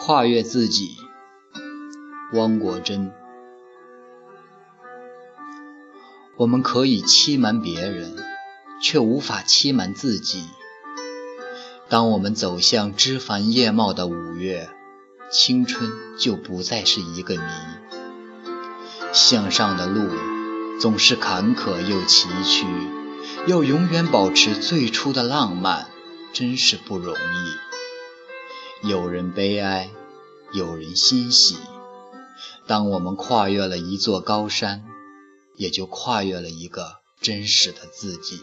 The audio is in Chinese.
跨越自己，汪国真。我们可以欺瞒别人，却无法欺瞒自己。当我们走向枝繁叶茂的五月，青春就不再是一个谜。向上的路总是坎坷又崎岖，要永远保持最初的浪漫，真是不容易。有人悲哀，有人欣喜。当我们跨越了一座高山，也就跨越了一个真实的自己。